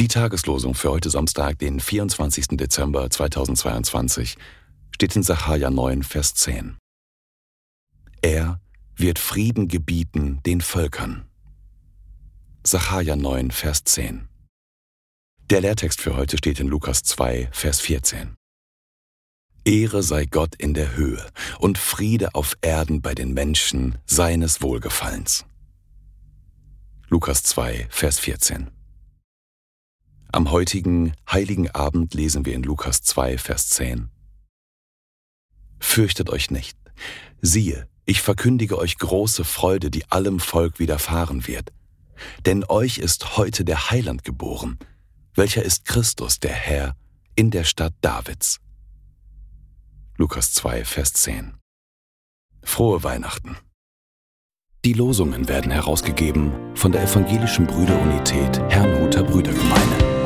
Die Tageslosung für heute Samstag, den 24. Dezember 2022, steht in Sacharja 9, Vers 10. Er wird Frieden gebieten den Völkern. Sacharja 9, Vers 10. Der Lehrtext für heute steht in Lukas 2, Vers 14. Ehre sei Gott in der Höhe und Friede auf Erden bei den Menschen seines Wohlgefallens. Lukas 2, Vers 14. Am heutigen heiligen Abend lesen wir in Lukas 2, Vers 10. Fürchtet euch nicht. Siehe, ich verkündige euch große Freude, die allem Volk widerfahren wird. Denn euch ist heute der Heiland geboren, welcher ist Christus, der Herr, in der Stadt Davids. Lukas 2, Vers 10. Frohe Weihnachten. Die Losungen werden herausgegeben von der Evangelischen Brüderunität Herrnhuter Brüdergemeine.